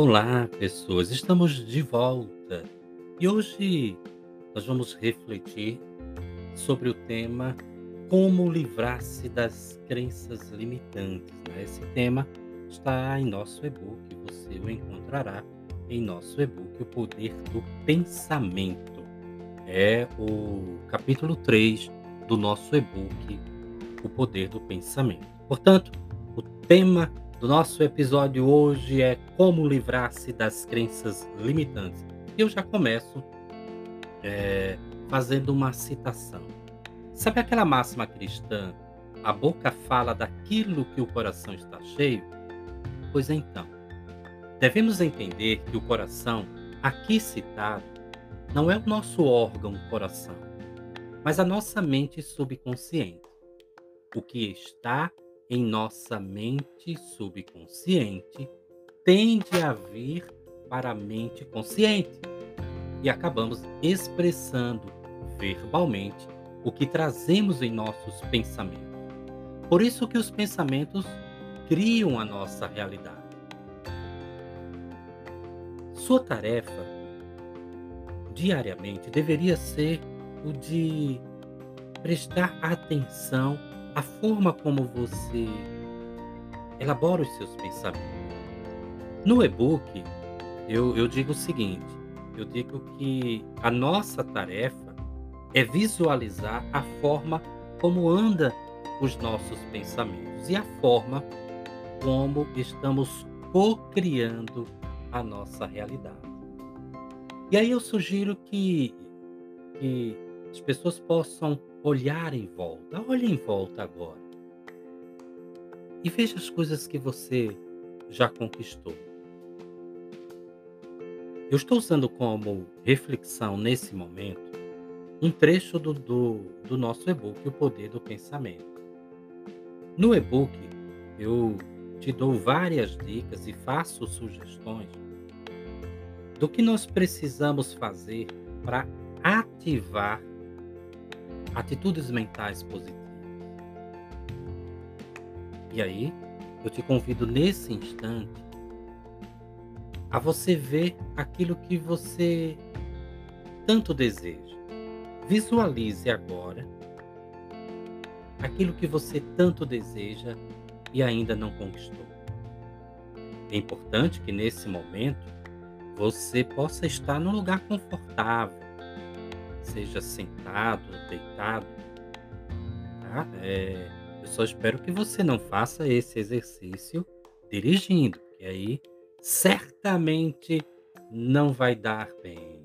Olá, pessoas, estamos de volta e hoje nós vamos refletir sobre o tema Como livrar-se das crenças limitantes. Né? Esse tema está em nosso e-book, você o encontrará em nosso e-book O Poder do Pensamento. É o capítulo 3 do nosso e-book O Poder do Pensamento. Portanto, o tema do nosso episódio hoje é como livrar-se das crenças limitantes. Eu já começo é, fazendo uma citação. Sabe aquela máxima cristã? A boca fala daquilo que o coração está cheio? Pois então, devemos entender que o coração, aqui citado, não é o nosso órgão coração, mas a nossa mente subconsciente. O que está em nossa mente subconsciente tende a vir para a mente consciente e acabamos expressando verbalmente o que trazemos em nossos pensamentos. Por isso que os pensamentos criam a nossa realidade. Sua tarefa diariamente deveria ser o de prestar atenção a forma como você elabora os seus pensamentos. No e-book, eu, eu digo o seguinte: eu digo que a nossa tarefa é visualizar a forma como anda os nossos pensamentos e a forma como estamos co-criando a nossa realidade. E aí eu sugiro que, que as pessoas possam olhar em volta. Olhe em volta agora. E veja as coisas que você já conquistou. Eu estou usando como reflexão nesse momento um trecho do, do, do nosso e-book, O Poder do Pensamento. No e-book, eu te dou várias dicas e faço sugestões do que nós precisamos fazer para ativar atitudes mentais positivas. E aí, eu te convido nesse instante a você ver aquilo que você tanto deseja. Visualize agora aquilo que você tanto deseja e ainda não conquistou. É importante que nesse momento você possa estar num lugar confortável, seja sentado, deitado. Tá? É, eu só espero que você não faça esse exercício dirigindo, que aí certamente não vai dar bem.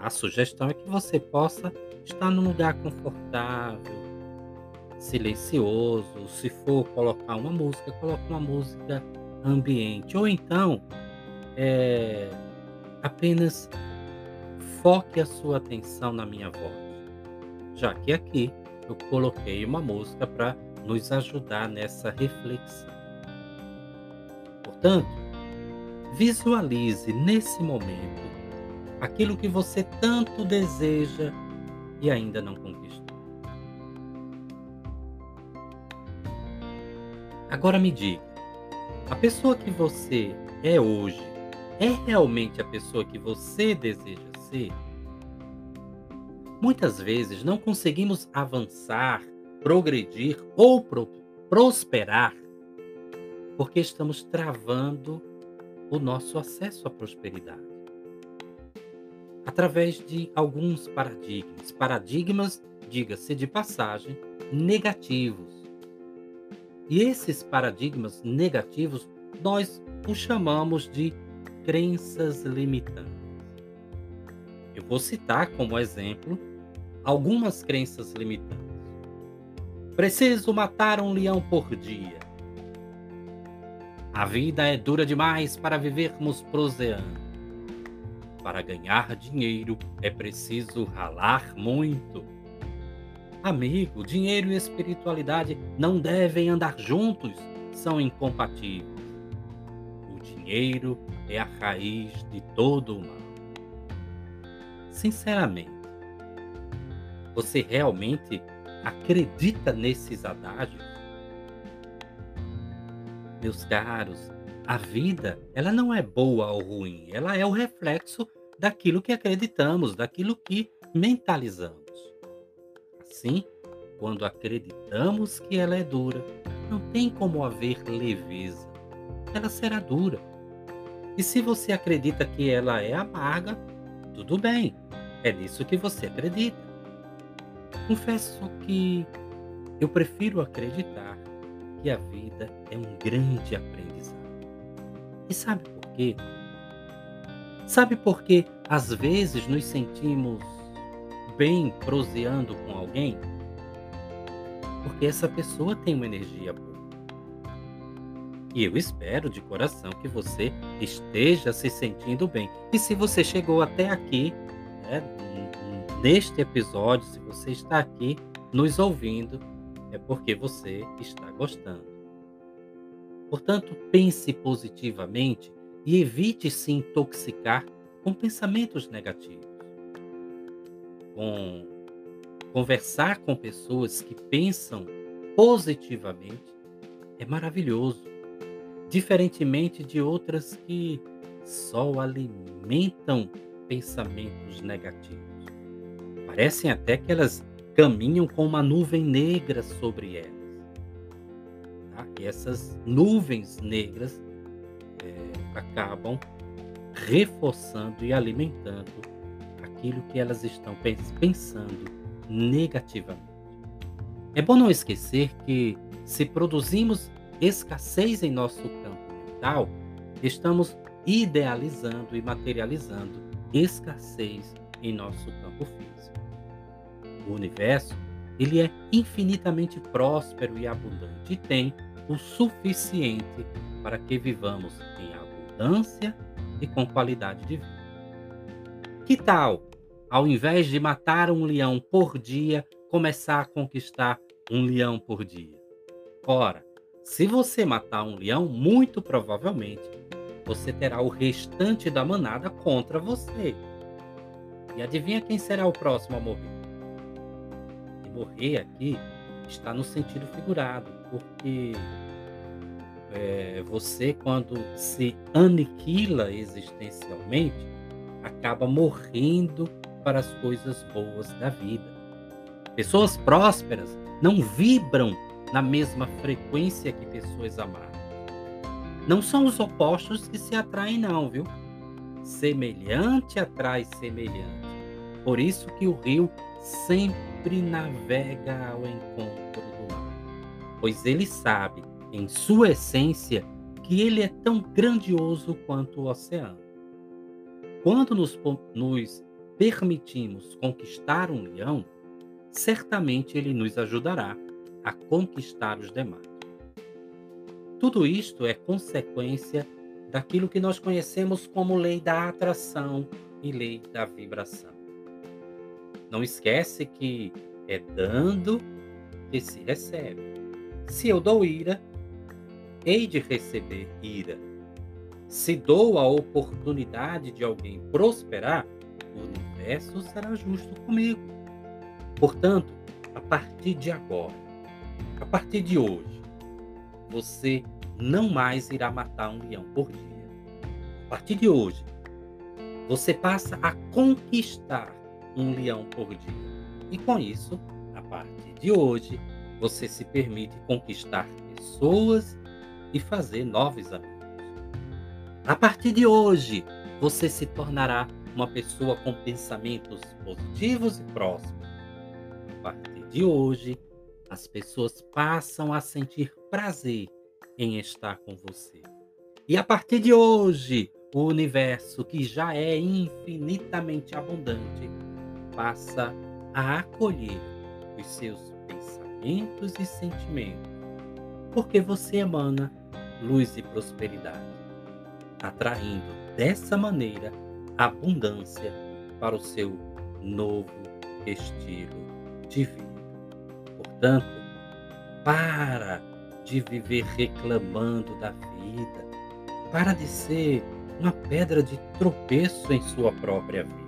A sugestão é que você possa estar num lugar confortável, silencioso. Se for colocar uma música, coloque uma música ambiente. Ou então, é, apenas foque a sua atenção na minha voz, já que aqui eu coloquei uma música para nos ajudar nessa reflexão. Portanto, visualize nesse momento aquilo que você tanto deseja e ainda não conquistou. Agora me diga, a pessoa que você é hoje é realmente a pessoa que você deseja muitas vezes não conseguimos avançar, progredir ou pro prosperar porque estamos travando o nosso acesso à prosperidade. Através de alguns paradigmas. Paradigmas, diga-se de passagem, negativos. E esses paradigmas negativos nós os chamamos de crenças limitantes. Vou citar como exemplo algumas crenças limitantes. Preciso matar um leão por dia. A vida é dura demais para vivermos proseando. Para ganhar dinheiro é preciso ralar muito. Amigo, dinheiro e espiritualidade não devem andar juntos, são incompatíveis. O dinheiro é a raiz de todo o mal. Sinceramente, você realmente acredita nesses adágios? Meus caros, a vida, ela não é boa ou ruim, ela é o reflexo daquilo que acreditamos, daquilo que mentalizamos. Assim, quando acreditamos que ela é dura, não tem como haver leveza. Ela será dura. E se você acredita que ela é amarga, tudo bem, é nisso que você acredita. Confesso que eu prefiro acreditar que a vida é um grande aprendizado. E sabe por quê? Sabe por que às vezes nos sentimos bem proseando com alguém? Porque essa pessoa tem uma energia boa. E eu espero de coração que você esteja se sentindo bem. E se você chegou até aqui, né, neste episódio, se você está aqui nos ouvindo, é porque você está gostando. Portanto, pense positivamente e evite se intoxicar com pensamentos negativos. Com conversar com pessoas que pensam positivamente é maravilhoso, diferentemente de outras que só alimentam pensamentos negativos. Parecem até que elas caminham com uma nuvem negra sobre elas. Tá? E essas nuvens negras é, acabam reforçando e alimentando aquilo que elas estão pensando negativamente. É bom não esquecer que, se produzimos escassez em nosso campo mental, estamos idealizando e materializando escassez em nosso campo físico. O universo, ele é infinitamente próspero e abundante e tem o suficiente para que vivamos em abundância e com qualidade de vida. Que tal, ao invés de matar um leão por dia, começar a conquistar um leão por dia? Ora, se você matar um leão, muito provavelmente você terá o restante da manada contra você. E adivinha quem será o próximo a morrer? E morrer aqui está no sentido figurado, porque é, você, quando se aniquila existencialmente, acaba morrendo para as coisas boas da vida. Pessoas prósperas não vibram na mesma frequência que pessoas amadas. Não são os opostos que se atraem, não, viu? Semelhante atrai semelhante. Por isso que o rio sempre navega ao encontro do mar, pois ele sabe em sua essência, que ele é tão grandioso quanto o oceano. Quando nos, nos permitimos conquistar um leão, certamente ele nos ajudará a conquistar os demais. Tudo isto é consequência daquilo que nós conhecemos como lei da atração e lei da vibração. Não esquece que é dando que se recebe. Se eu dou ira, hei de receber ira. Se dou a oportunidade de alguém prosperar, o universo será justo comigo. Portanto, a partir de agora, a partir de hoje, você não mais irá matar um leão por dia. A partir de hoje, você passa a conquistar um leão por dia. E com isso, a partir de hoje, você se permite conquistar pessoas e fazer novos amigos. A partir de hoje, você se tornará uma pessoa com pensamentos positivos e próximos. A partir de hoje, as pessoas passam a sentir prazer em estar com você. E a partir de hoje, o universo, que já é infinitamente abundante, passa a acolher os seus pensamentos e sentimentos, porque você emana luz e prosperidade, atraindo dessa maneira abundância para o seu novo estilo de vida. Portanto, para de viver reclamando da vida, para de ser uma pedra de tropeço em sua própria vida.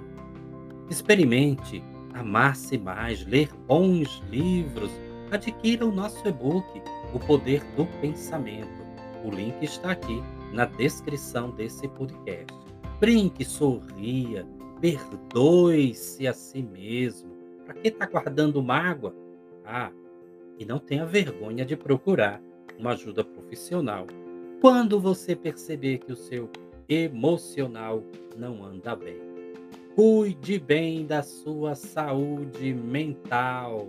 Experimente amar-se mais, ler bons livros, adquira o nosso e-book, O Poder do Pensamento. O link está aqui na descrição desse podcast. Brinque, sorria, perdoe-se a si mesmo. Para que está guardando mágoa? Ah, e não tenha vergonha de procurar uma ajuda profissional quando você perceber que o seu emocional não anda bem. Cuide bem da sua saúde mental.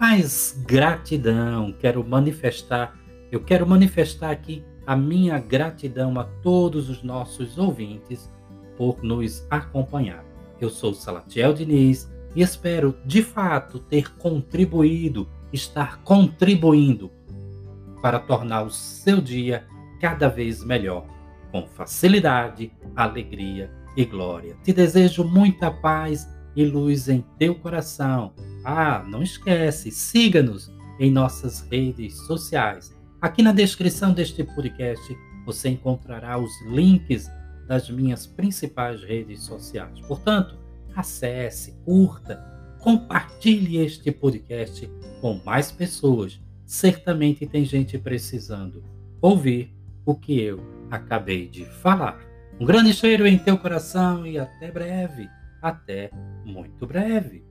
Mais gratidão. Quero manifestar, eu quero manifestar aqui a minha gratidão a todos os nossos ouvintes por nos acompanhar. Eu sou Salatiel Diniz e espero de fato ter contribuído, estar contribuindo para tornar o seu dia cada vez melhor, com facilidade, alegria e glória. Te desejo muita paz e luz em teu coração. Ah, não esquece, siga-nos em nossas redes sociais. Aqui na descrição deste podcast você encontrará os links das minhas principais redes sociais. Portanto, acesse, curta, compartilhe este podcast com mais pessoas. Certamente tem gente precisando ouvir o que eu acabei de falar. Um grande cheiro em teu coração e até breve até muito breve.